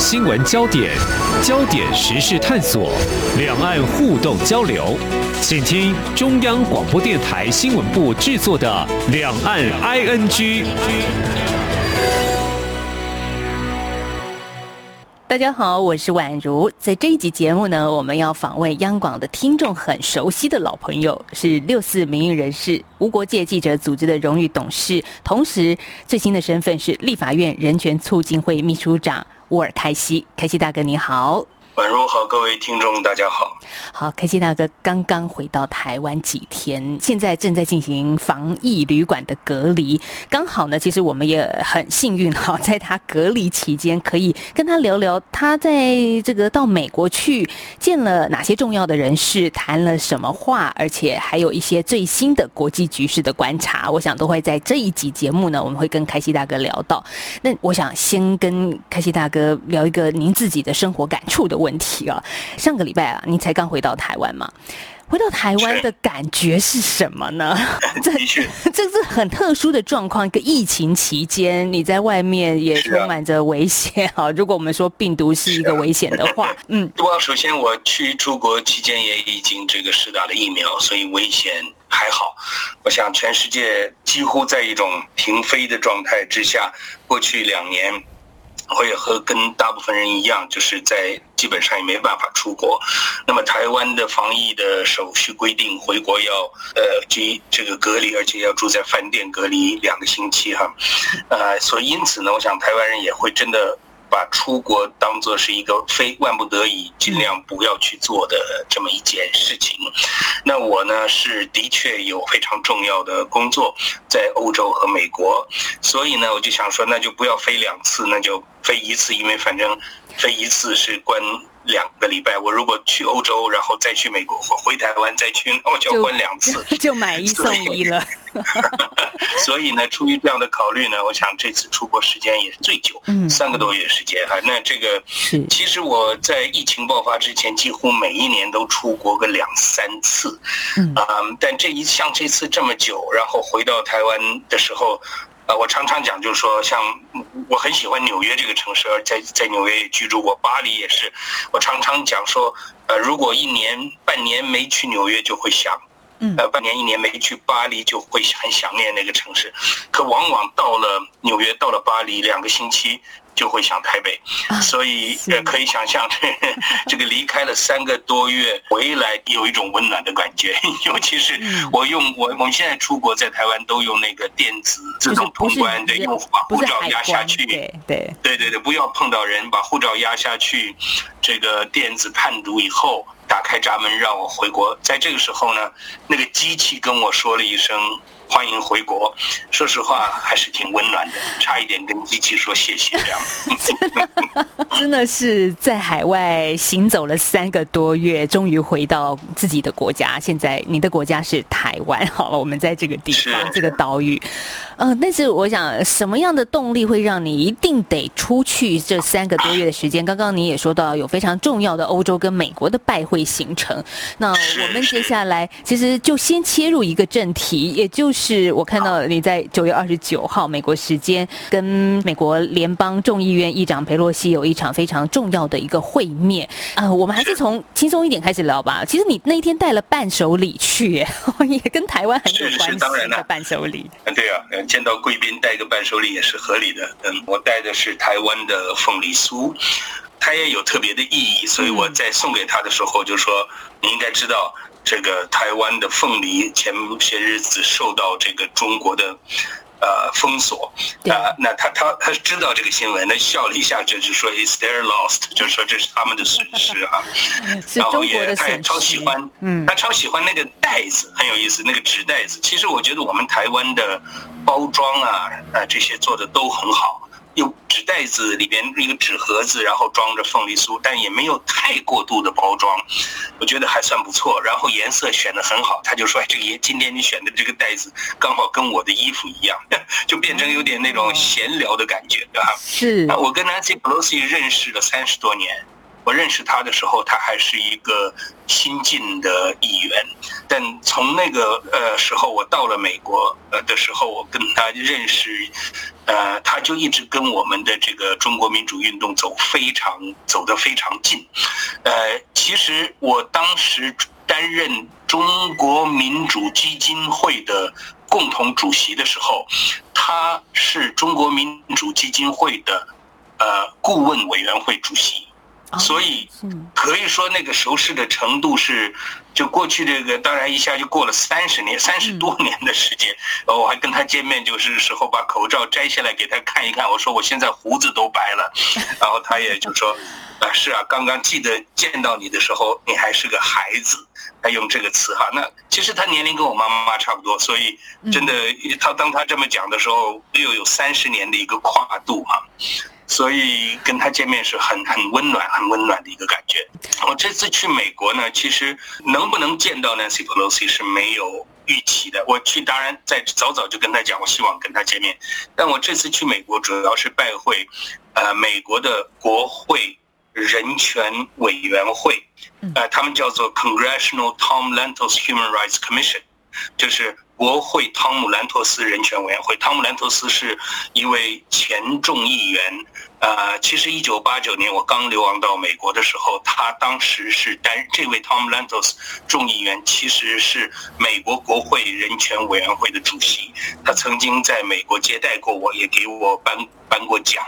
新闻焦点，焦点时事探索，两岸互动交流，请听中央广播电台新闻部制作的《两岸 ING》。大家好，我是宛如。在这一集节目呢，我们要访问央广的听众很熟悉的老朋友，是六四民运人士无国界记者组织的荣誉董事，同时最新的身份是立法院人权促进会秘书长沃尔开西。开西大哥你好。宛如好，各位听众，大家好。好，开心大哥刚刚回到台湾几天，现在正在进行防疫旅馆的隔离。刚好呢，其实我们也很幸运哈，在他隔离期间，可以跟他聊聊他在这个到美国去见了哪些重要的人士，谈了什么话，而且还有一些最新的国际局势的观察。我想都会在这一集节目呢，我们会跟开心大哥聊到。那我想先跟开心大哥聊一个您自己的生活感触的问。问题啊，上个礼拜啊，你才刚回到台湾嘛？回到台湾的感觉是什么呢？这 这是很特殊的状况，一个疫情期间，你在外面也充满着危险啊。如果我们说病毒是一个危险的话，嗯，不过首先我去出国期间也已经这个施打了疫苗，所以危险还好。我想全世界几乎在一种停飞的状态之下，过去两年。我也和跟大部分人一样，就是在基本上也没办法出国。那么台湾的防疫的手续规定，回国要呃居这个隔离，而且要住在饭店隔离两个星期哈。呃，所以因此呢，我想台湾人也会真的。把出国当作是一个非万不得已尽量不要去做的这么一件事情。那我呢，是的确有非常重要的工作在欧洲和美国，所以呢，我就想说，那就不要飞两次，那就飞一次，因为反正飞一次是关。两个礼拜，我如果去欧洲，然后再去美国，或回台湾再去，那我就要关两次，就，就买一送一了。所以呢，出于这样的考虑呢，我想这次出国时间也是最久，嗯，三个多月时间啊。那这个，其实我在疫情爆发之前，几乎每一年都出国个两三次，嗯，但这一像这次这么久，然后回到台湾的时候。我常常讲，就是说，像我很喜欢纽约这个城市，而在在纽约也居住过，巴黎也是。我常常讲说，呃，如果一年半年没去纽约，就会想，呃，半年一年没去巴黎，就会很想念那个城市。可往往到了纽约，到了巴黎，两个星期。就会想台北，所以呃可以想象，这个离开了三个多月回来，有一种温暖的感觉。尤其是我用我我们现在出国在台湾都用那个电子自动通关，对，用把护照压下去，对对对对对，不要碰到人，把护照压下去，这个电子判读以后，打开闸门让我回国。在这个时候呢，那个机器跟我说了一声。欢迎回国，说实话还是挺温暖的，差一点跟机器说谢谢这样。真的是在海外行走了三个多月，终于回到自己的国家。现在你的国家是台湾，好了，我们在这个地方，这个岛屿。嗯，但是我想，什么样的动力会让你一定得出去这三个多月的时间？刚刚你也说到有非常重要的欧洲跟美国的拜会行程。那我们接下来其实就先切入一个正题，也就是。是我看到你在九月二十九号美国时间跟美国联邦众议院议长佩洛西有一场非常重要的一个会面啊、呃，我们还是从轻松一点开始聊吧。其实你那一天带了伴手礼去，也跟台湾很有关系的伴手礼。嗯，对啊，见到贵宾带个伴手礼也是合理的。嗯，我带的是台湾的凤梨酥，它也有特别的意义，所以我在送给他的时候就说，你应该知道。这个台湾的凤梨前些日子受到这个中国的呃封锁啊，那他他他知道这个新闻，他笑了一下，就是说 "It's their lost"，就是说这是他们的损失啊。然后也他也超喜欢，嗯，他超喜欢那个袋子，很有意思，那个纸袋子。其实我觉得我们台湾的包装啊啊这些做的都很好。有纸袋子里边一个纸盒子，然后装着凤梨酥，但也没有太过度的包装，我觉得还算不错。然后颜色选的很好，他就说：“哎，这个今天你选的这个袋子刚好跟我的衣服一样，就变成有点那种闲聊的感觉，对吧？”是。我跟 Nancy Pelosi 认识了三十多年，我认识他的时候，他还是一个新进的议员。但从那个呃时候，我到了美国呃的时候，我跟他认识，呃，他就一直跟我们的这个中国民主运动走非常走得非常近。呃，其实我当时担任中国民主基金会的共同主席的时候，他是中国民主基金会的呃顾问委员会主席。所以可以说那个熟识的程度是，就过去这个当然一下就过了三十年，三十多年的时间。我还跟他见面，就是时候把口罩摘下来给他看一看。我说我现在胡子都白了，然后他也就说，啊是啊，刚刚记得见到你的时候，你还是个孩子，他用这个词哈。那其实他年龄跟我妈妈差不多，所以真的他当他这么讲的时候，又有三十年的一个跨度嘛。所以跟他见面是很很温暖、很温暖的一个感觉。我这次去美国呢，其实能不能见到 Nancy Pelosi 是没有预期的。我去当然在早早就跟他讲，我希望跟他见面。但我这次去美国主要是拜会，呃，美国的国会人权委员会，呃，他们叫做 Congressional Tom Lantos Human Rights Commission，就是。国会汤姆兰托斯人权委员会，汤姆兰托斯是一位前众议员。呃，其实一九八九年我刚流亡到美国的时候，他当时是担这位 Tom Lantos 众议员，其实是美国国会人权委员会的主席。他曾经在美国接待过我，也给我颁颁过奖。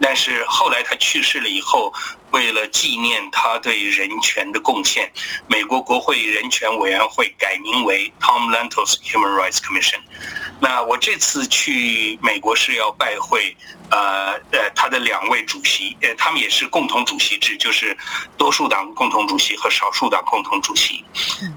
但是后来他去世了以后，为了纪念他对人权的贡献，美国国会人权委员会改名为 Tom Lantos Human Rights Commission。那我这次去美国是要拜会。呃呃，他的两位主席，呃，他们也是共同主席制，就是多数党共同主席和少数党共同主席。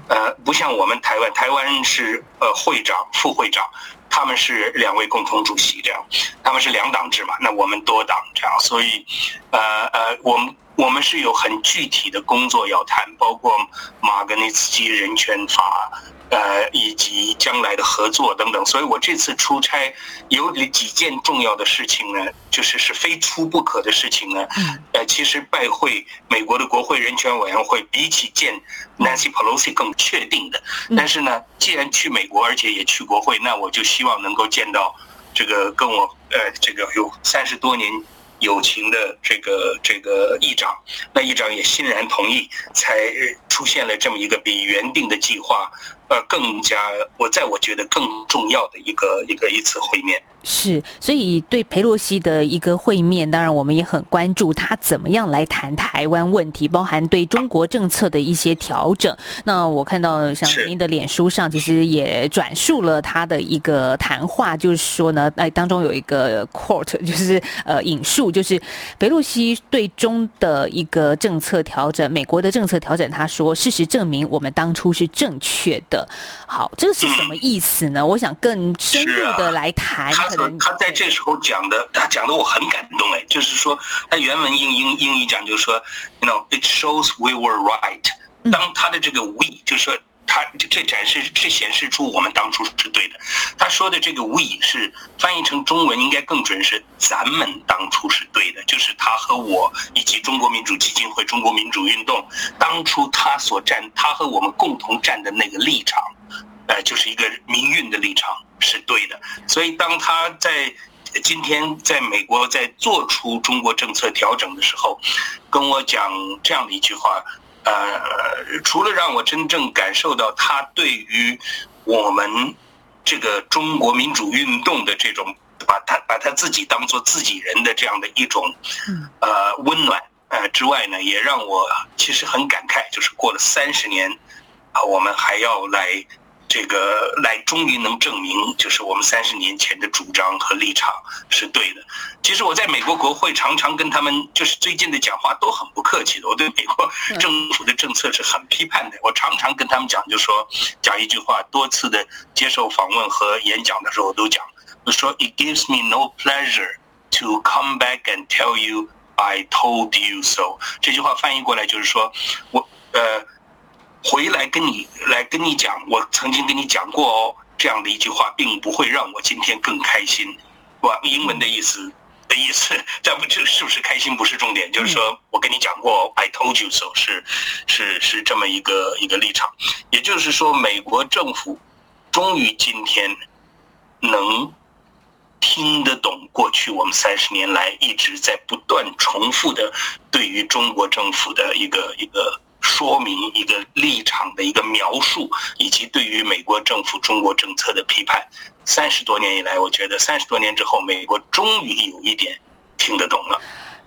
呃，不像我们台湾，台湾是呃会长、副会长，他们是两位共同主席这样，他们是两党制嘛，那我们多党这样，所以呃呃，我们我们是有很具体的工作要谈，包括马格尼茨基人权法。呃，以及将来的合作等等，所以我这次出差有几件重要的事情呢，就是是非出不可的事情呢。呃，其实拜会美国的国会人权委员会，比起见 Nancy Pelosi 更确定的。但是呢，既然去美国，而且也去国会，那我就希望能够见到这个跟我呃这个有三十多年友情的这个这个议长，那议长也欣然同意，才出现了这么一个比原定的计划。呃，更加我在我觉得更重要的一个一个一次会面。是，所以对裴洛西的一个会面，当然我们也很关注他怎么样来谈台湾问题，包含对中国政策的一些调整。那我看到像您的脸书上，其实也转述了他的一个谈话，就是说呢，哎，当中有一个 quote，就是呃引述，就是裴洛西对中的一个政策调整，美国的政策调整，他说，事实证明我们当初是正确的。好，这个是什么意思呢？我想更深入的来谈。他在这时候讲的，他讲的我很感动哎，就是说他原文英英英语讲就是说，you know it shows we were right。当他的这个 we 就是说他这展示这显示出我们当初是对的。他说的这个无疑是翻译成中文应该更准是咱们当初是对的，就是他和我以及中国民主基金会、中国民主运动当初他所站，他和我们共同站的那个立场，呃，就是一个民运的立场。是对的，所以当他在今天在美国在做出中国政策调整的时候，跟我讲这样的一句话，呃，除了让我真正感受到他对于我们这个中国民主运动的这种把他把他自己当做自己人的这样的一种呃温暖呃之外呢，也让我其实很感慨，就是过了三十年啊，我们还要来。这个来终于能证明，就是我们三十年前的主张和立场是对的。其实我在美国国会常常跟他们，就是最近的讲话都很不客气的。我对美国政府的政策是很批判的。我常常跟他们讲，就说讲一句话，多次的接受访问和演讲的时候我都讲，我说 It gives me no pleasure to come back and tell you I told you so。这句话翻译过来就是说我呃。回来跟你来跟你讲，我曾经跟你讲过哦，这样的一句话，并不会让我今天更开心，是吧？英文的意思的意思，这不这是不是开心不是重点，就是说 我跟你讲过，I told you so，是是是这么一个一个立场。也就是说，美国政府终于今天能听得懂过去我们三十年来一直在不断重复的对于中国政府的一个一个说明、一个立场的一个描述，以及对于美国政府中国政策的批判。三十多年以来，我觉得三十多年之后，美国终于有一点听得懂了。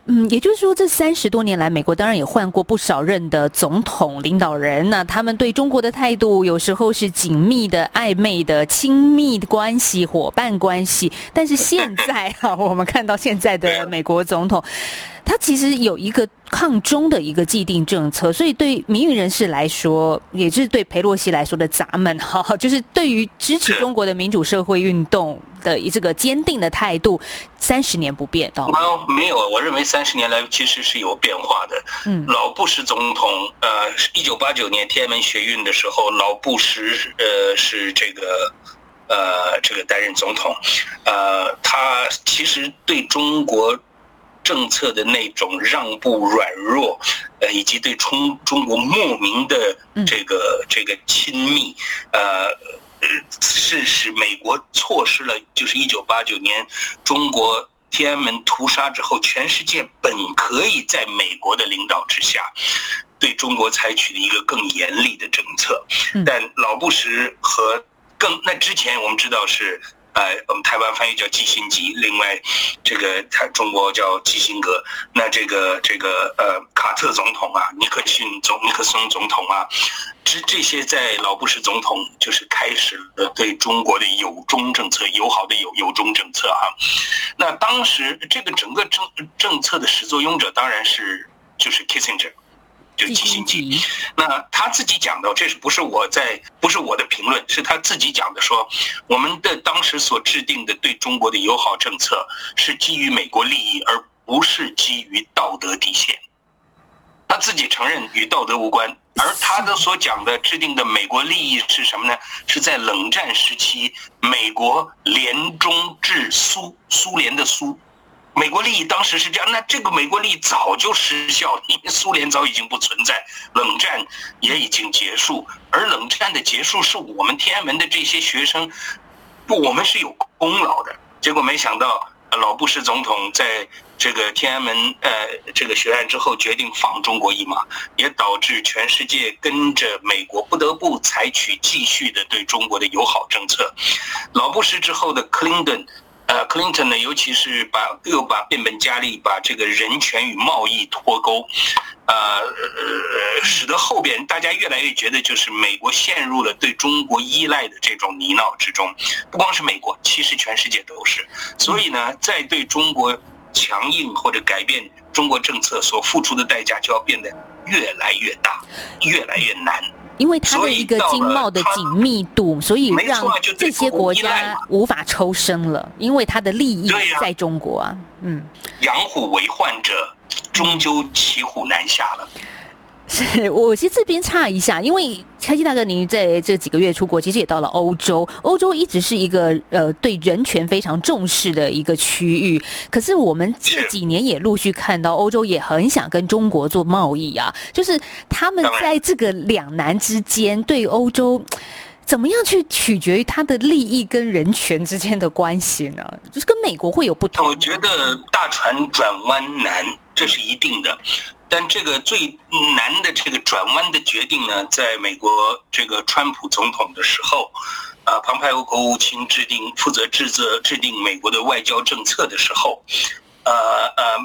嗯，也就是说，这三十多年来，美国当然也换过不少任的总统领导人，那他们对中国的态度有时候是紧密的、暧昧的、亲密的关系、伙伴关系。但是现在哈，我们看到现在的美国总统。他其实有一个抗中的一个既定政策，所以对民运人士来说，也就是对裴洛西来说的咱们哈，就是对于支持中国的民主社会运动的这个坚定的态度，三十年不变。没有，没有，我认为三十年来其实是有变化的。嗯，老布什总统，呃，一九八九年天安门学运的时候，老布什呃是这个呃这个担任总统，呃，他其实对中国。政策的那种让步软弱，呃，以及对中中国莫名的这个这个亲密，呃，是使美国错失了，就是一九八九年中国天安门屠杀之后，全世界本可以在美国的领导之下，对中国采取的一个更严厉的政策，但老布什和更那之前我们知道是。呃，我们台湾翻译叫基辛格，另外这个台中国叫基辛格。那这个这个呃，卡特总统啊，尼克逊总尼克松总统啊，这这些在老布什总统就是开始了对中国的友中政策，友好的友友中政策、啊。那当时这个整个政政策的始作俑者当然是就是 Kissinger。就基辛格，那他自己讲的，这是不是我在，不是我的评论，是他自己讲的，说我们的当时所制定的对中国的友好政策是基于美国利益，而不是基于道德底线。他自己承认与道德无关，而他的所讲的制定的美国利益是什么呢？是在冷战时期，美国联中制苏，苏联的苏。美国利益当时是这样，那这个美国利益早就失效，因为苏联早已经不存在，冷战也已经结束，而冷战的结束是我们天安门的这些学生，不，我们是有功劳的。结果没想到，老布什总统在这个天安门呃这个学案之后决定放中国一马，也导致全世界跟着美国不得不采取继续的对中国的友好政策。老布什之后的克林顿。呃，克林顿呢，尤其是把又把变本加厉，把这个人权与贸易脱钩，呃，使得后边大家越来越觉得，就是美国陷入了对中国依赖的这种泥淖之中。不光是美国，其实全世界都是。所以呢，在对中国强硬或者改变中国政策所付出的代价，就要变得越来越大，越来越难。因为它的一个经贸的紧密度，所以让这些国家无法抽身了。因为它的利益在中国啊，嗯，养虎为患者，终究骑虎难下了。是，我其实这边插一下，因为开心大哥，您在这几个月出国，其实也到了欧洲。欧洲一直是一个呃对人权非常重视的一个区域，可是我们这几年也陆续看到欧洲也很想跟中国做贸易啊，就是他们在这个两难之间，对欧洲怎么样去取决于他的利益跟人权之间的关系呢？就是跟美国会有不同。我觉得大船转弯难，这是一定的。但这个最难的这个转弯的决定呢，在美国这个川普总统的时候，啊，蓬佩奥国务卿制定负责制作制定美国的外交政策的时候，呃呃，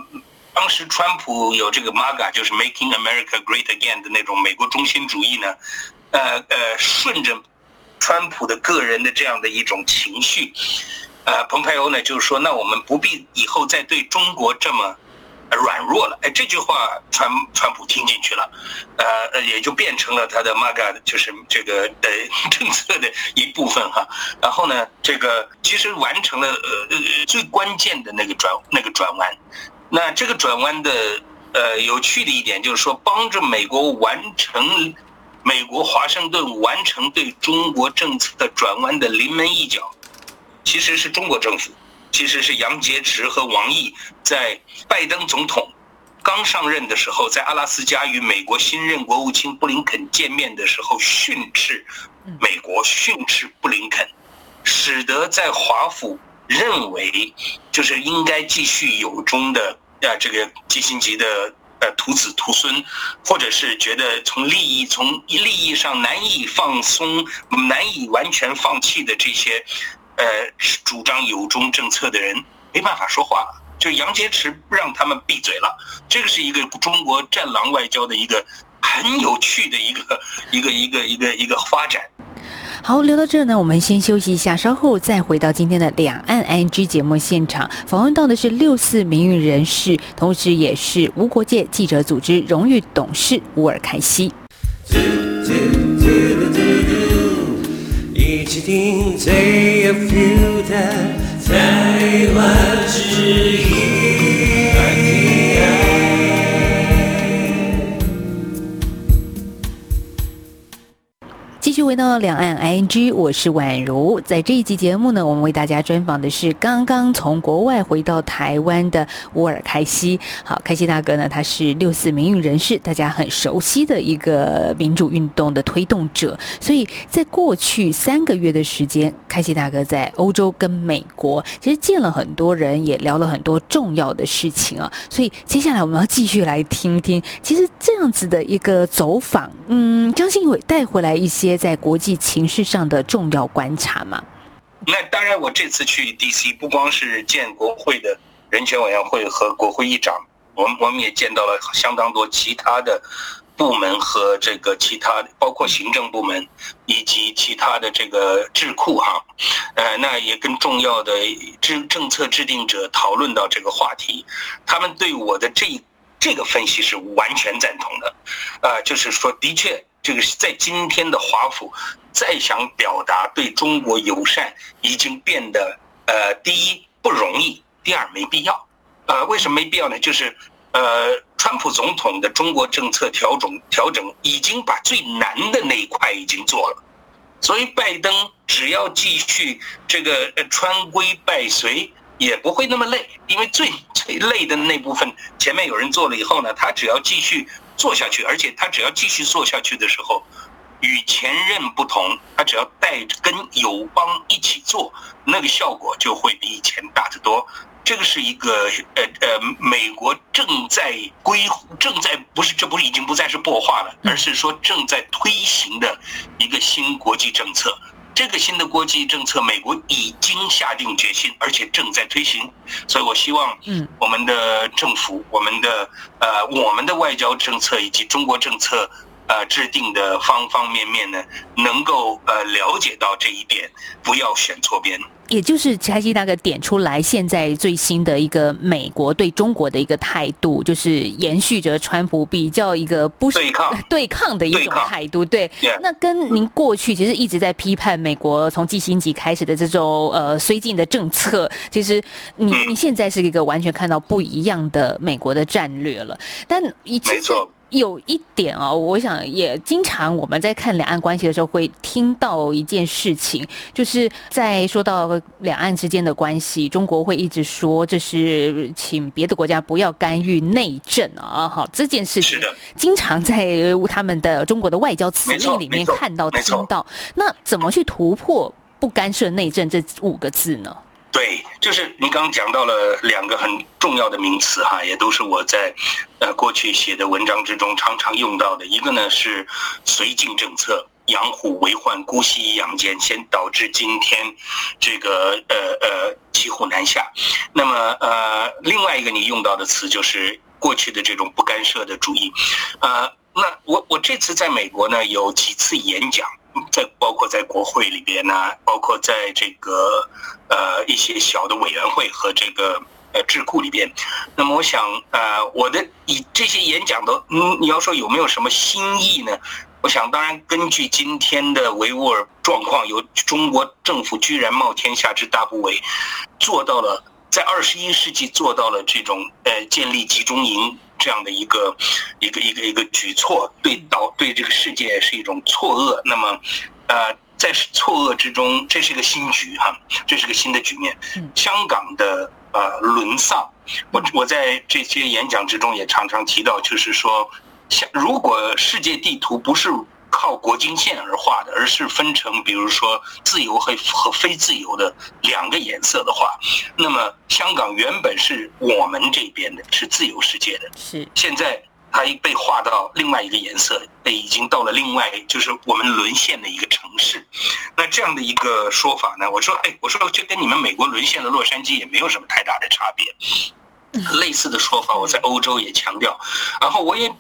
当时川普有这个 MAGA，就是 Making America Great Again 的那种美国中心主义呢，呃呃，顺着川普的个人的这样的一种情绪，呃，蓬佩奥呢就是说，那我们不必以后再对中国这么。软弱了，哎，这句话川川普听进去了，呃，也就变成了他的 MAGA，就是这个呃政策的一部分哈。然后呢，这个其实完成了呃呃最关键的那个转那个转弯。那这个转弯的呃有趣的一点就是说，帮着美国完成美国华盛顿完成对中国政策的转弯的临门一脚，其实是中国政府。其实是杨洁篪和王毅在拜登总统刚上任的时候，在阿拉斯加与美国新任国务卿布林肯见面的时候训斥美国，训斥布林肯，使得在华府认为就是应该继续有中的啊这个基辛格的呃徒子徒孙，或者是觉得从利益从利益上难以放松、难以完全放弃的这些。呃，主张有中政策的人没办法说话了，就杨洁篪让他们闭嘴了。这个是一个中国战狼外交的一个很有趣的一个一个一个一个一个发展。好，聊到这呢，我们先休息一下，稍后再回到今天的两岸 ING 节目现场，访问到的是六四名誉人士，同时也是无国界记者组织荣誉董事乌尔凯西。一起听最有 feel 的台湾之音。续回到两岸 ING，我是宛如。在这一集节目呢，我们为大家专访的是刚刚从国外回到台湾的沃尔开西。好，开西大哥呢，他是六四民运人士，大家很熟悉的一个民主运动的推动者。所以在过去三个月的时间，开西大哥在欧洲跟美国，其实见了很多人，也聊了很多重要的事情啊。所以接下来我们要继续来听听，其实这样子的一个走访，嗯，相信会带回来一些。在在国际情势上的重要观察吗？那当然，我这次去 DC 不光是见国会的人权委员会和国会议长，我们我们也见到了相当多其他的部门和这个其他包括行政部门以及其他的这个智库哈，呃，那也跟重要的政政策制定者讨论到这个话题，他们对我的这这个分析是完全赞同的，呃，就是说的确。这个是在今天的华府，再想表达对中国友善，已经变得呃，第一不容易，第二没必要。呃，为什么没必要呢？就是呃，川普总统的中国政策调整调整已经把最难的那一块已经做了，所以拜登只要继续这个呃川规败随，也不会那么累，因为最最累的那部分前面有人做了以后呢，他只要继续。做下去，而且他只要继续做下去的时候，与前任不同，他只要带着跟友邦一起做，那个效果就会比以前大得多。这个是一个呃呃，美国正在规正在不是这不是已经不再是擘画了，而是说正在推行的一个新国际政策。这个新的国际政策，美国已经下定决心，而且正在推行。所以我希望，嗯，我们的政府、我们的呃、我们的外交政策以及中国政策呃制定的方方面面呢，能够呃了解到这一点，不要选错边。也就是柴西大哥点出来，现在最新的一个美国对中国的一个态度，就是延续着川普比较一个不是对抗 对抗的一种态度。对，那跟您过去其实一直在批判美国从基辛级开始的这种呃绥靖的政策，其实你你现在是一个完全看到不一样的美国的战略了。但以前。有一点哦，我想也经常我们在看两岸关系的时候会听到一件事情，就是在说到两岸之间的关系，中国会一直说这是请别的国家不要干预内政啊，好，这件事情经常在他们的中国的外交辞令里面看到听到，那怎么去突破不干涉内政这五个字呢？对，就是你刚刚讲到了两个很重要的名词哈，也都是我在呃过去写的文章之中常常用到的。一个呢是绥靖政策，养虎为患，姑息养奸，先导致今天这个呃呃骑虎难下。那么呃另外一个你用到的词就是过去的这种不干涉的主义。呃，那我我这次在美国呢有几次演讲。在包括在国会里边呢，包括在这个呃一些小的委员会和这个呃智库里边，那么我想呃我的以这些演讲的，嗯，你要说有没有什么新意呢？我想当然根据今天的维吾尔状况，由中国政府居然冒天下之大不韪，做到了在二十一世纪做到了这种呃建立集中营。这样的一个一个一个一个举措，对导对这个世界是一种错愕。那么，呃，在错愕之中，这是一个新局哈，这是个新的局面。香港的呃沦丧，我我在这些演讲之中也常常提到，就是说，像如果世界地图不是靠国境线而画的，而是分成比如说自由和和非自由的两个颜色的话，那么香港原本是我们这边的，是自由世界的，是现在。它被划到另外一个颜色，被已经到了另外就是我们沦陷的一个城市。那这样的一个说法呢？我说，哎，我说就跟你们美国沦陷的洛杉矶也没有什么太大的差别。类似的说法，我在欧洲也强调。然后我也。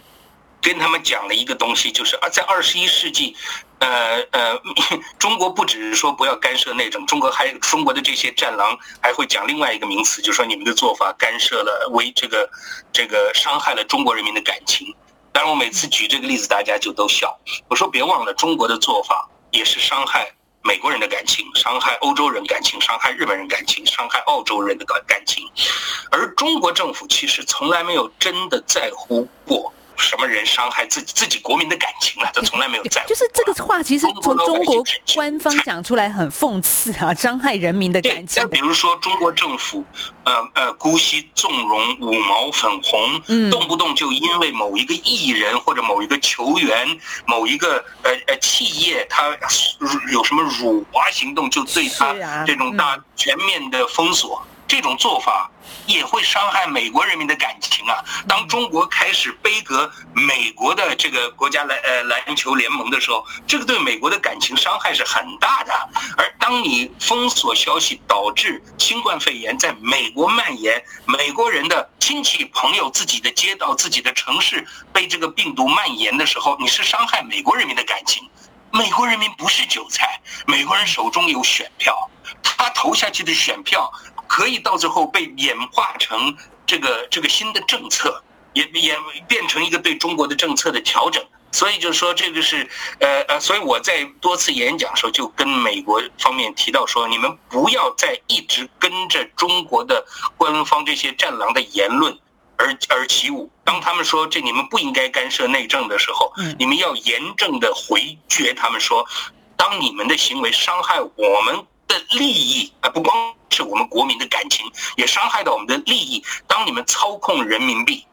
跟他们讲了一个东西，就是啊，在二十一世纪，呃呃，中国不只是说不要干涉内政，中国还中国的这些战狼还会讲另外一个名词，就是说你们的做法干涉了，为这个这个伤害了中国人民的感情。当然，我每次举这个例子，大家就都笑。我说别忘了，中国的做法也是伤害美国人的感情，伤害欧洲人感情，伤害日本人感情，伤害澳洲人的感感情。而中国政府其实从来没有真的在乎过。什么人伤害自己自己国民的感情了？他从来没有在乎。就是这个话，其实从中国官方讲出来很讽刺啊，伤害人民的感情。那比如说中国政府，呃呃，姑息纵容五毛粉红，嗯，动不动就因为某一个艺人或者某一个球员、某一个呃呃企业，他有什么辱华行动，就对他这种大全面的封锁。这种做法也会伤害美国人民的感情啊！当中国开始杯葛美国的这个国家篮呃篮球联盟的时候，这个对美国的感情伤害是很大的。而当你封锁消息，导致新冠肺炎在美国蔓延，美国人的亲戚朋友、自己的街道、自己的城市被这个病毒蔓延的时候，你是伤害美国人民的感情。美国人民不是韭菜，美国人手中有选票，他投下去的选票。可以到最后被演化成这个这个新的政策，也也变成一个对中国的政策的调整。所以就是说，这个是呃呃，所以我在多次演讲的时候就跟美国方面提到说，你们不要再一直跟着中国的官方这些战狼的言论而而起舞。当他们说这你们不应该干涉内政的时候，你们要严正的回绝他们说，当你们的行为伤害我们的利益啊，不光是我们国民的感情，也伤害到我们的利益。当你们操控人民币，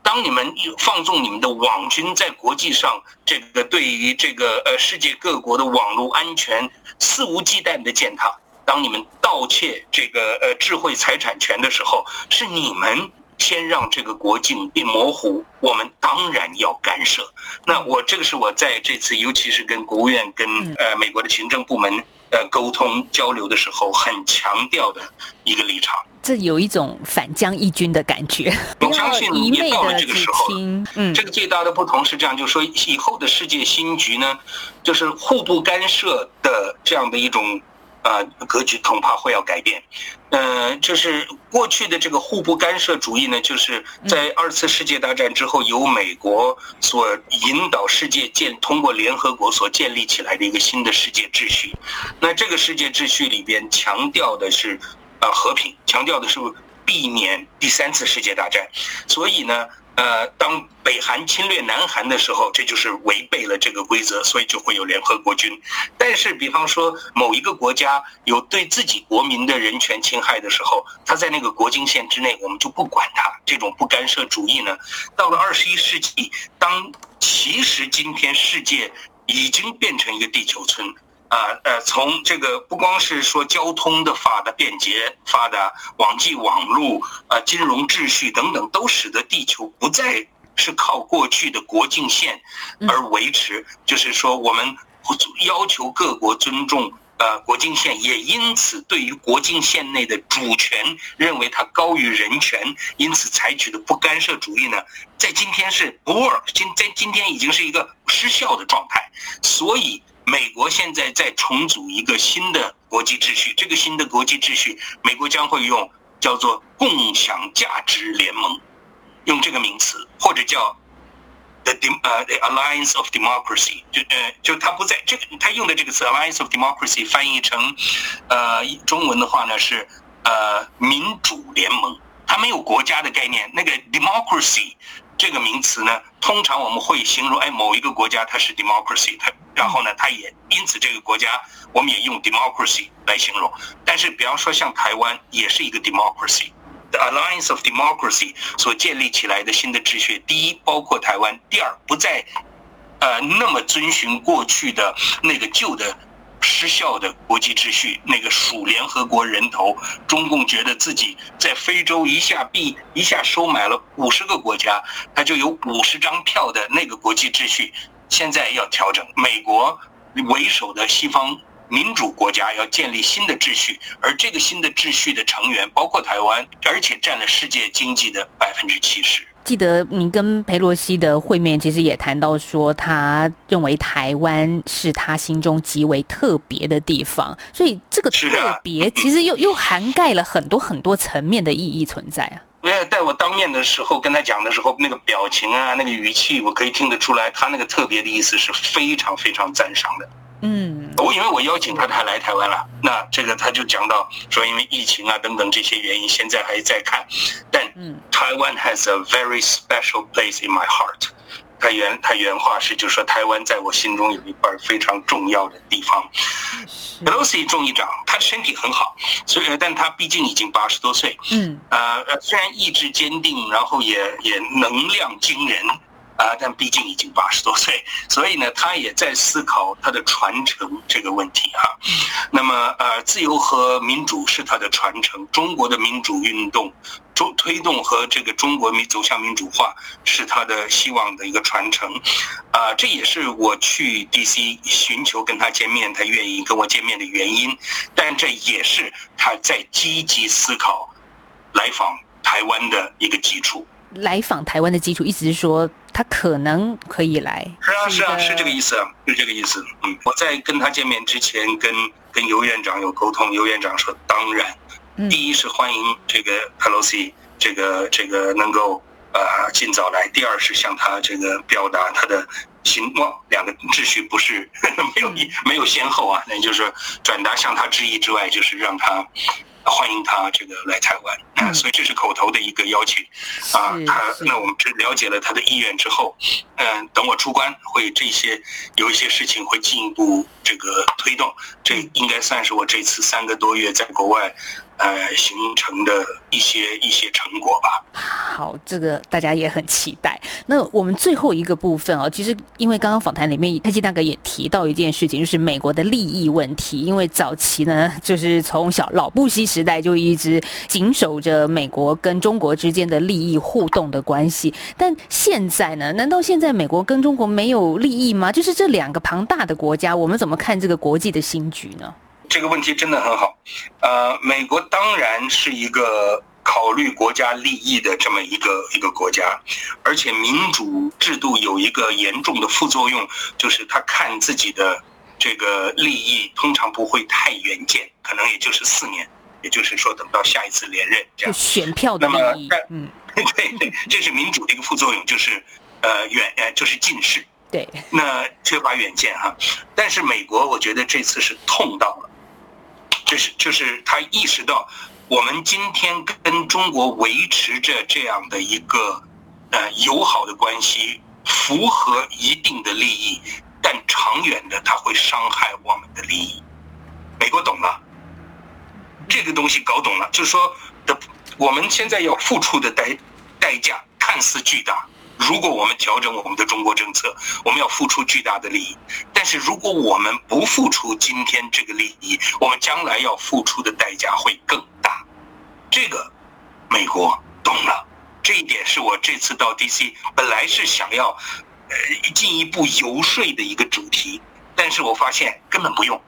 当你们放纵你们的网军在国际上这个对于这个呃世界各国的网络安全肆无忌惮的践踏，当你们盗窃这个呃智慧财产权的时候，是你们先让这个国境变模糊，我们当然要干涉。那我这个是我在这次，尤其是跟国务院、跟呃美国的行政部门。呃，沟通交流的时候很强调的一个立场，这有一种反将一军的感觉。我相信 也到了这个时候，嗯，这个最大的不同是这样，就是说以后的世界新局呢，就是互不干涉的这样的一种。啊，格局恐怕会要改变，呃，就是过去的这个互不干涉主义呢，就是在二次世界大战之后，由美国所引导世界建通过联合国所建立起来的一个新的世界秩序。那这个世界秩序里边强调的是啊和平，强调的是避免第三次世界大战，所以呢。呃，当北韩侵略南韩的时候，这就是违背了这个规则，所以就会有联合国军。但是，比方说某一个国家有对自己国民的人权侵害的时候，他在那个国境线之内，我们就不管他。这种不干涉主义呢，到了二十一世纪，当其实今天世界已经变成一个地球村。啊呃，从这个不光是说交通的发达便捷发达，网际网络啊，金融秩序等等，都使得地球不再是靠过去的国境线而维持。就是说，我们要求各国尊重呃国境线，也因此对于国境线内的主权认为它高于人权，因此采取的不干涉主义呢，在今天是不 work，今在今天已经是一个失效的状态，所以。美国现在在重组一个新的国际秩序，这个新的国际秩序，美国将会用叫做“共享价值联盟”，用这个名词，或者叫 “the 呃 the Alliance of Democracy”，就呃就他不在这个他用的这个词 “Alliance of Democracy” 翻译成呃中文的话呢是呃民主联盟，它没有国家的概念，那个 democracy。这个名词呢，通常我们会形容哎某一个国家它是 democracy，它然后呢，它也因此这个国家我们也用 democracy 来形容。但是比方说像台湾也是一个 democracy，the alliance of democracy 所建立起来的新的秩序，第一包括台湾，第二不再呃那么遵循过去的那个旧的。失效的国际秩序，那个数联合国人头，中共觉得自己在非洲一下币一下收买了五十个国家，他就有五十张票的那个国际秩序，现在要调整。美国为首的西方民主国家要建立新的秩序，而这个新的秩序的成员包括台湾，而且占了世界经济的百分之七十。记得您跟裴洛西的会面，其实也谈到说，他认为台湾是他心中极为特别的地方，所以这个特别其实又 又涵盖了很多很多层面的意义存在啊。因为在我当面的时候跟他讲的时候，那个表情啊，那个语气，我可以听得出来，他那个特别的意思是非常非常赞赏的。嗯，我因为我邀请他，他来台湾了。那这个他就讲到说，因为疫情啊等等这些原因，现在还在看。但台湾 has a very special place in my heart。他原他原话是就说，台湾在我心中有一块非常重要的地方。Pelosi 众议长，他身体很好，所以但他毕竟已经八十多岁。嗯，呃，虽然意志坚定，然后也也能量惊人。啊，但毕竟已经八十多岁，所以呢，他也在思考他的传承这个问题哈。那么，呃，自由和民主是他的传承，中国的民主运动，中推动和这个中国民走向民主化是他的希望的一个传承。啊，这也是我去 DC 寻求跟他见面，他愿意跟我见面的原因。但这也是他在积极思考来访台湾的一个基础。来访台湾的基础，意思是说他可能可以来。是啊，是啊，是这个意思啊，是这个意思。嗯，我在跟他见面之前，跟跟尤院长有沟通，尤院长说，当然，第一是欢迎这个 Pelosi 这个这个能够呃尽早来，第二是向他这个表达他的行望，两个秩序不是 没有一没有先后啊，那就是转达向他致意之外，就是让他。欢迎他这个来台湾，啊，所以这是口头的一个邀请，啊，他那我们了解了他的意愿之后，嗯，等我出关会这些有一些事情会进一步这个推动，这应该算是我这次三个多月在国外。呃，形成的一些一些成果吧。好，这个大家也很期待。那我们最后一个部分哦，其实因为刚刚访谈里面，太基大哥也提到一件事情，就是美国的利益问题。因为早期呢，就是从小老布希时代就一直谨守着美国跟中国之间的利益互动的关系。但现在呢，难道现在美国跟中国没有利益吗？就是这两个庞大的国家，我们怎么看这个国际的新局呢？这个问题真的很好，呃，美国当然是一个考虑国家利益的这么一个一个国家，而且民主制度有一个严重的副作用，就是他看自己的这个利益通常不会太远见，可能也就是四年，也就是说等到下一次连任这样。选票的利益，嗯，对对，这是民主的一个副作用，就是呃远呃就是近视，对，那缺乏远见哈。但是美国我觉得这次是痛到了。就是就是他意识到，我们今天跟中国维持着这样的一个呃友好的关系，符合一定的利益，但长远的它会伤害我们的利益。美国懂了，这个东西搞懂了，就是说的我们现在要付出的代代价看似巨大。如果我们调整我们的中国政策，我们要付出巨大的利益。但是如果我们不付出今天这个利益，我们将来要付出的代价会更大。这个美国懂了，这一点是我这次到 DC 本来是想要呃进一步游说的一个主题，但是我发现根本不用。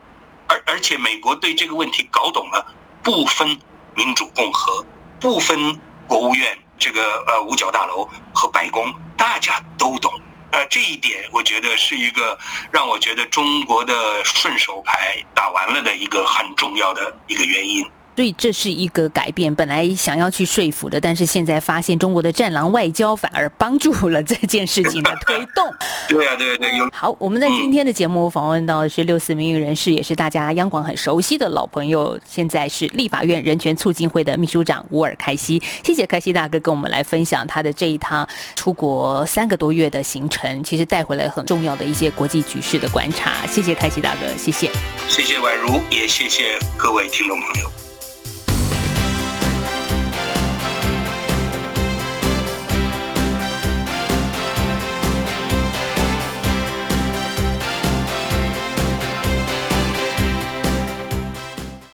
而而且美国对这个问题搞懂了，不分民主共和，不分国务院。这个呃五角大楼和白宫，大家都懂，呃，这一点我觉得是一个让我觉得中国的顺手牌打完了的一个很重要的一个原因。所以这是一个改变。本来想要去说服的，但是现在发现中国的战狼外交反而帮助了这件事情的 推动。对啊，对对对。好，我们在今天的节目访问到的是六四名誉人士，也是大家央广很熟悉的老朋友，现在是立法院人权促进会的秘书长乌尔开西。谢谢开西大哥跟我们来分享他的这一趟出国三个多月的行程，其实带回来很重要的一些国际局势的观察。谢谢开西大哥，谢谢。谢谢宛如，也谢谢各位听众朋友。